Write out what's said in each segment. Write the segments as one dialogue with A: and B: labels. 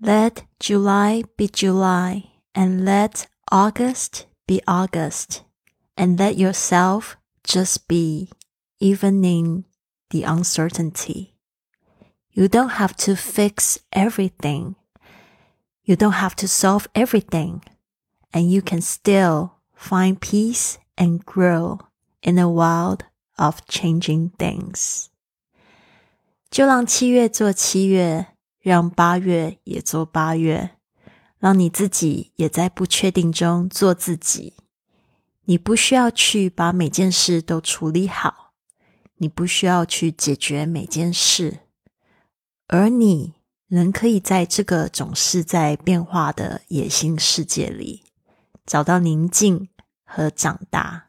A: Let July be July, and let August be August, and let yourself just be, even in the uncertainty. You don't have to fix everything. You don't have to solve everything. And you can still find peace and grow in a world of changing things. 就让七月做七月， 让八月也做八月，让你自己也在不确定中做自己。你不需要去把每件事都处理好，你不需要去解决每件事。而你仍可以在这个总是在变化的野心世界里，找到宁静和长大。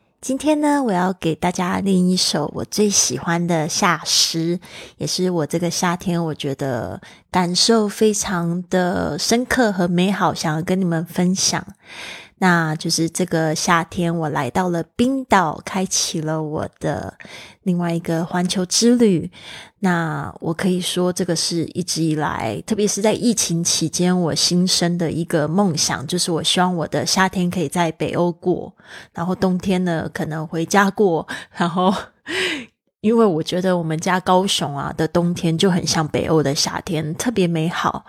A: 今天呢，我要给大家练一首我最喜欢的夏诗，也是我这个夏天我觉得感受非常的深刻和美好，想要跟你们分享。那就是这个夏天，我来到了冰岛，开启了我的另外一个环球之旅。那我可以说，这个是一直以来，特别是在疫情期间，我新生的一个梦想，就是我希望我的夏天可以在北欧过，然后冬天呢可能回家过。然后，因为我觉得我们家高雄啊的冬天就很像北欧的夏天，特别美好。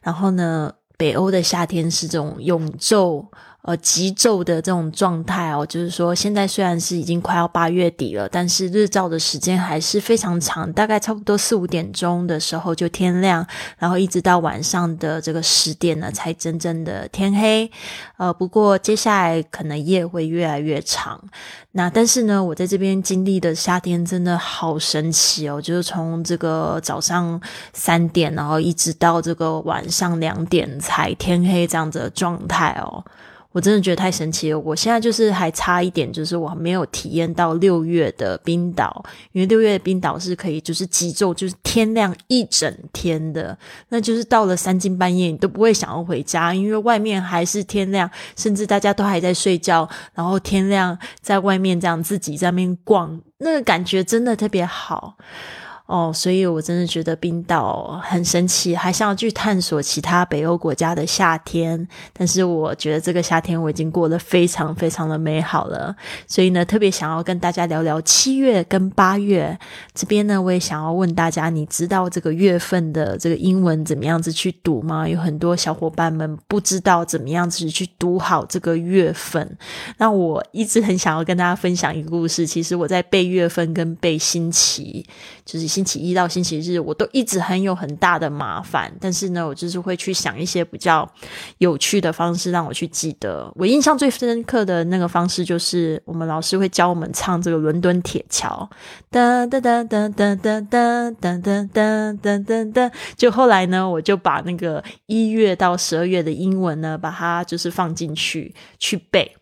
A: 然后呢，北欧的夏天是这种永昼。呃，急骤的这种状态哦，就是说，现在虽然是已经快要八月底了，但是日照的时间还是非常长，大概差不多四五点钟的时候就天亮，然后一直到晚上的这个十点呢，才真正的天黑。呃，不过接下来可能夜会越来越长。那但是呢，我在这边经历的夏天真的好神奇哦，就是从这个早上三点，然后一直到这个晚上两点才天黑这样子的状态哦。我真的觉得太神奇了！我现在就是还差一点，就是我没有体验到六月的冰岛，因为六月的冰岛是可以就是极昼，就是天亮一整天的，那就是到了三更半夜你都不会想要回家，因为外面还是天亮，甚至大家都还在睡觉，然后天亮在外面这样自己在那边逛，那个感觉真的特别好。哦，所以我真的觉得冰岛很神奇，还想要去探索其他北欧国家的夏天。但是我觉得这个夏天我已经过得非常非常的美好了。所以呢，特别想要跟大家聊聊七月跟八月这边呢，我也想要问大家，你知道这个月份的这个英文怎么样子去读吗？有很多小伙伴们不知道怎么样子去读好这个月份。那我一直很想要跟大家分享一个故事。其实我在背月份跟背星期，就是。星期一到星期日，我都一直很有很大的麻烦。但是呢，我就是会去想一些比较有趣的方式，让我去记得。我印象最深刻的那个方式，就是我们老师会教我们唱这个《伦敦铁桥》，噔噔噔噔噔噔噔噔噔噔噔噔噔。就后来呢，我就把那个一月到十二月的英文呢，把它就是放进去去背。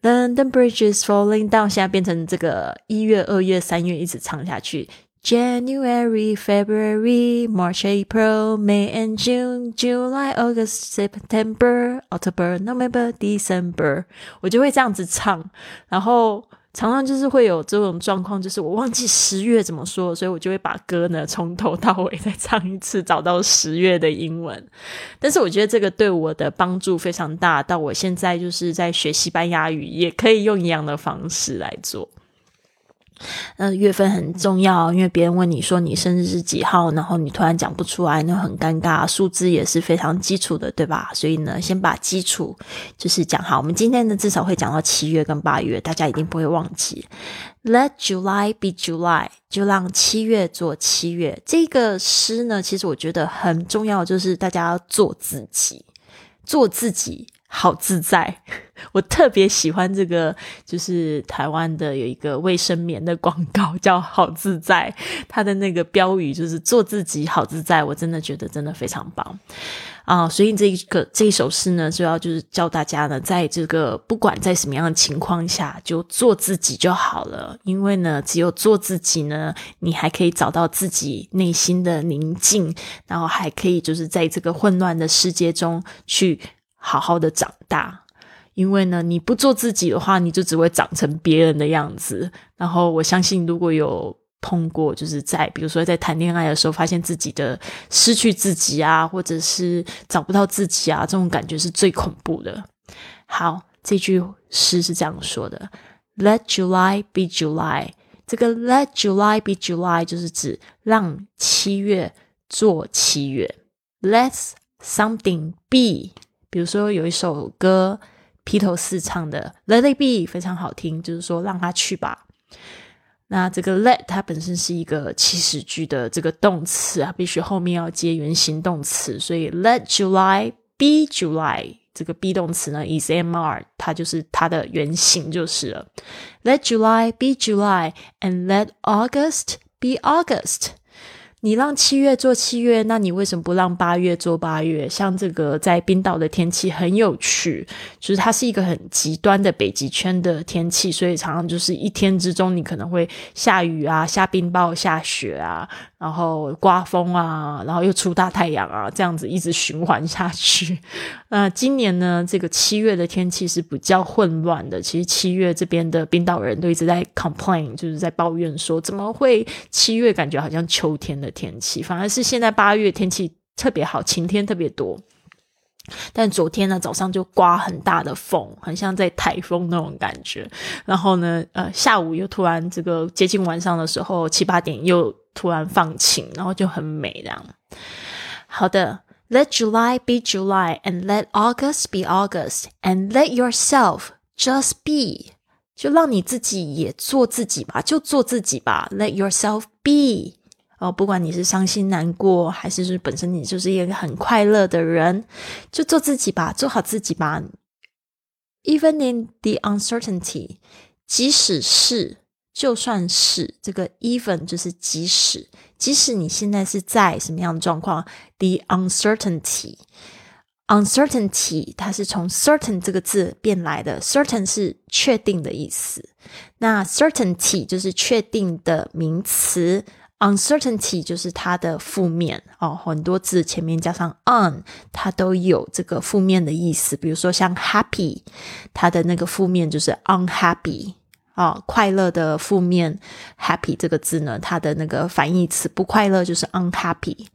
A: London Bridge is falling down，现在变成这个一月、二月、三月一直唱下去。January, February, March, April, May and June, July, August, September, October, November, December，我就会这样子唱，然后常常就是会有这种状况，就是我忘记十月怎么说，所以我就会把歌呢从头到尾再唱一次，找到十月的英文。但是我觉得这个对我的帮助非常大，到我现在就是在学西班牙语，也可以用一样的方式来做。那月份很重要，因为别人问你说你生日是几号，然后你突然讲不出来，那很尴尬。数字也是非常基础的，对吧？所以呢，先把基础就是讲好。我们今天呢，至少会讲到七月跟八月，大家一定不会忘记。Let July be July，就让七月做七月。这个诗呢，其实我觉得很重要，就是大家要做自己，做自己。好自在，我特别喜欢这个，就是台湾的有一个卫生棉的广告叫“好自在”，它的那个标语就是“做自己，好自在”，我真的觉得真的非常棒啊！所以这个这一首诗呢，主要就是教大家呢，在这个不管在什么样的情况下，就做自己就好了，因为呢，只有做自己呢，你还可以找到自己内心的宁静，然后还可以就是在这个混乱的世界中去。好好的长大，因为呢，你不做自己的话，你就只会长成别人的样子。然后我相信，如果有碰过，就是在比如说在谈恋爱的时候，发现自己的失去自己啊，或者是找不到自己啊，这种感觉是最恐怖的。好，这句诗是这样说的：Let July be July。这个 Let July be July 就是指让七月做七月。Let something be。比如说有一首歌，披头士唱的《Let It Be》非常好听，就是说让他去吧。那这个 “let” 它本身是一个祈使句的这个动词啊，必须后面要接原形动词，所以 “Let July be July” 这个 be 动词呢，is mr，它就是它的原形就是了。Let July be July and let August be August。你让七月做七月，那你为什么不让八月做八月？像这个在冰岛的天气很有趣，就是它是一个很极端的北极圈的天气，所以常常就是一天之中你可能会下雨啊、下冰雹、下雪啊，然后刮风啊，然后又出大太阳啊，这样子一直循环下去。那今年呢，这个七月的天气是比较混乱的。其实七月这边的冰岛人都一直在 complain，就是在抱怨说，怎么会七月感觉好像秋天的。天气反而是现在八月天气特别好，晴天特别多。但昨天呢早上就刮很大的风，很像在台风那种感觉。然后呢，呃，下午又突然这个接近晚上的时候七八点又突然放晴，然后就很美这样。好的，Let July be July and let August be August and let yourself just be，就让你自己也做自己吧，就做自己吧。Let yourself be。哦，不管你是伤心难过，还是是本身你就是一个很快乐的人，就做自己吧，做好自己吧。Even in the uncertainty，即使是，就算是这个 even 就是即使，即使你现在是在什么样的状况，the uncertainty，uncertainty 它是从 certain 这个字变来的，certain 是确定的意思，那 certainty 就是确定的名词。Uncertainty 就是它的负面哦，很多字前面加上 un，它都有这个负面的意思。比如说像 happy，它的那个负面就是 unhappy 啊，快乐的负面 happy 这个字呢，它的那个反义词不快乐就是 unhappy。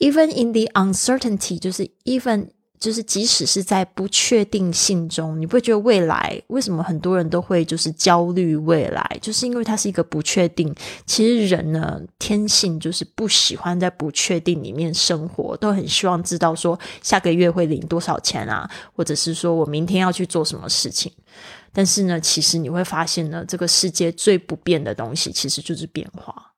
A: Even in the uncertainty，就是 even。就是即使是在不确定性中，你不会觉得未来为什么很多人都会就是焦虑未来，就是因为它是一个不确定。其实人呢，天性就是不喜欢在不确定里面生活，都很希望知道说下个月会领多少钱啊，或者是说我明天要去做什么事情。但是呢，其实你会发现呢，这个世界最不变的东西其实就是变化。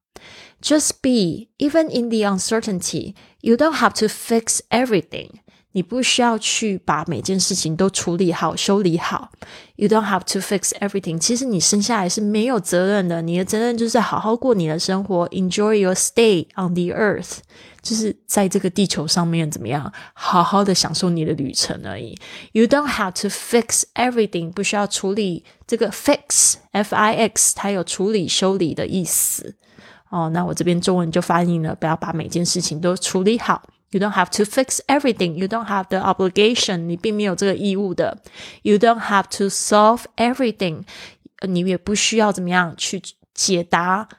A: Just be even in the uncertainty, you don't have to fix everything. 你不需要去把每件事情都处理好、修理好。You don't have to fix everything。其实你生下来是没有责任的，你的责任就是好好过你的生活，enjoy your stay on the earth，就是在这个地球上面怎么样，好好的享受你的旅程而已。You don't have to fix everything，不需要处理这个 fix，f i x，它有处理、修理的意思。哦，那我这边中文就翻译了，不要把每件事情都处理好。You don't have to fix everything. You don't have the obligation. 你并没有这个义务的。You don't have to solve everything. 你也不需要怎么样去解答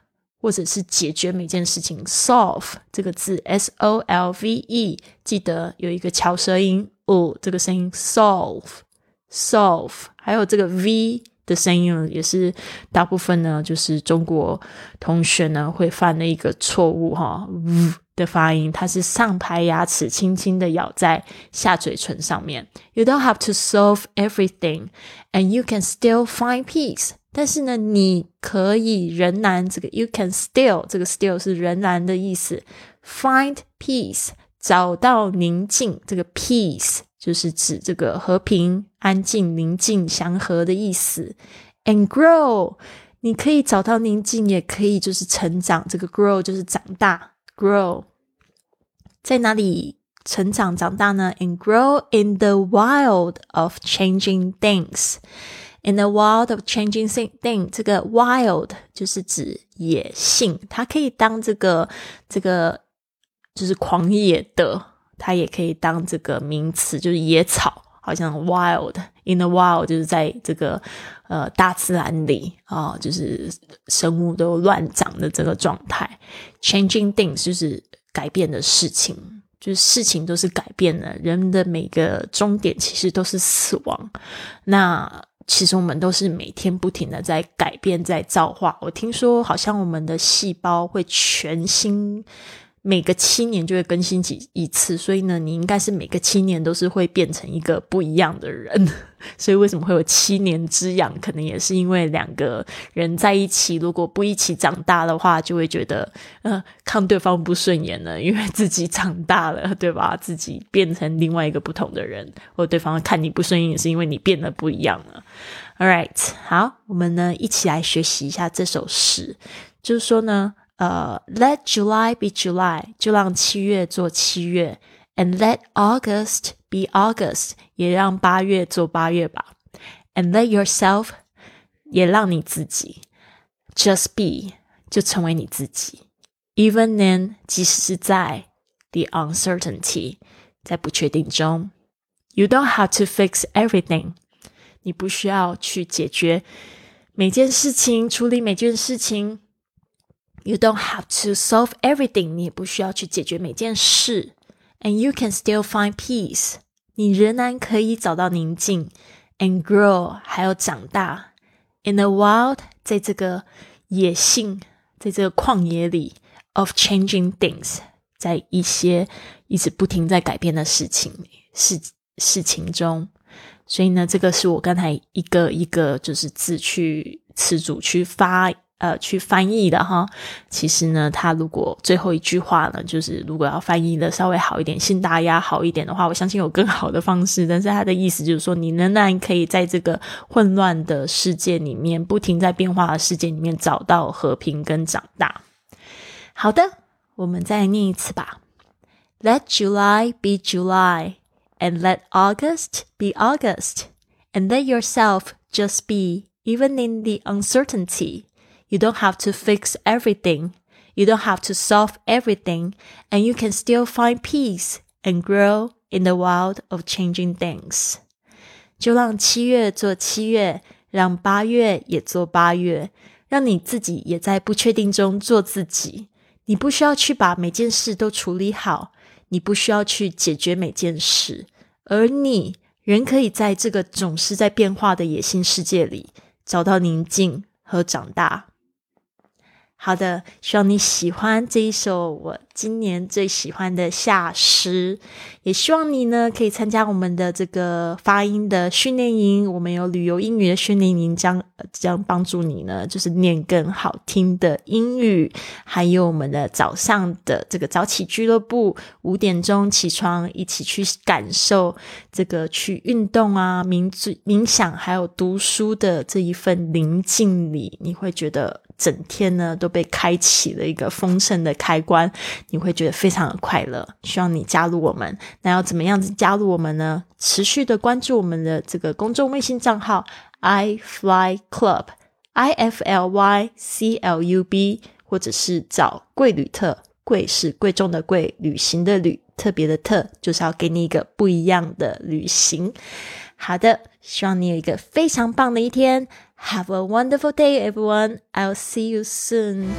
A: 或者是解决每件事情。Solve 这个字，S O L V E，记得有一个翘舌音哦，这个声音 solve，solve，还有这个 V 的声音也是大部分呢，就是中国同学呢会犯的一个错误哈。呜的发音，它是上排牙齿轻轻的咬在下嘴唇上面。You don't have to solve everything, and you can still find peace。但是呢，你可以仍然这个 you can still 这个 still 是仍然的意思。Find peace，找到宁静。这个 peace 就是指这个和平、安静、宁静、祥和的意思。And grow，你可以找到宁静，也可以就是成长。这个 grow 就是长大，grow 在哪里成长长大呢？And grow in the wild of changing things。In the wild of changing thing，这个 wild 就是指野性，它可以当这个这个就是狂野的，它也可以当这个名词，就是野草，好像 wild。In the wild 就是在这个呃大自然里啊，就是生物都乱长的这个状态。Changing things 就是改变的事情，就是事情都是改变的，人的每个终点其实都是死亡。那其实我们都是每天不停的在改变，在造化。我听说好像我们的细胞会全新，每个七年就会更新几一次，所以呢，你应该是每个七年都是会变成一个不一样的人。所以为什么会有七年之痒？可能也是因为两个人在一起，如果不一起长大的话，就会觉得呃看对方不顺眼了，因为自己长大了，对吧？自己变成另外一个不同的人，或对方看你不顺眼，是因为你变得不一样了。All right，好，我们呢一起来学习一下这首诗，就是说呢，呃，Let July be July，就让七月做七月，and let August be August，也让八月做八月吧，and let yourself，也让你自己，just be，就成为你自己，even then，即使是在 the uncertainty，在不确定中，you don't have to fix everything。你不需要去解决每件事情，处理每件事情。 You don't have to solve everything。你也不需要去解决每件事。And you can still find peace。你仍然可以找到宁静。And grow，还有长大。In the wild，在这个野性，在这个旷野里，of changing things，在一些一直不停在改变的事情事事情中。所以呢，这个是我刚才一个一个就是字去词组去发呃去翻译的哈。其实呢，他如果最后一句话呢，就是如果要翻译的稍微好一点，信大家好一点的话，我相信有更好的方式。但是他的意思就是说，你仍然可以在这个混乱的世界里面，不停在变化的世界里面找到和平跟长大。好的，我们再念一次吧。Let July be July. and let August be August, and let yourself just be, even in the uncertainty. You don't have to fix everything. You don't have to solve everything, and you can still find peace and grow in the world of changing things. 就让七月做七月，让八月也做八月，让你自己也在不确定中做自己。你不需要去把每件事都处理好，你不需要去解决每件事，而你仍可以在这个总是在变化的野性世界里找到宁静和长大。 好的，希望你喜欢这一首我今年最喜欢的夏诗，也希望你呢可以参加我们的这个发音的训练营。我们有旅游英语的训练营，将将帮助你呢，就是念更好听的英语。还有我们的早上的这个早起俱乐部，五点钟起床，一起去感受这个去运动啊、冥冥想，还有读书的这一份宁静里，你会觉得。整天呢都被开启了一个丰盛的开关，你会觉得非常的快乐。希望你加入我们，那要怎么样子加入我们呢？持续的关注我们的这个公众微信账号 i fly club，i f l y c l u b，或者是找贵旅特，贵是贵重的贵，旅行的旅，特别的特，就是要给你一个不一样的旅行。好的，希望你有一个非常棒的一天。Have a wonderful day, everyone. I'll see you soon.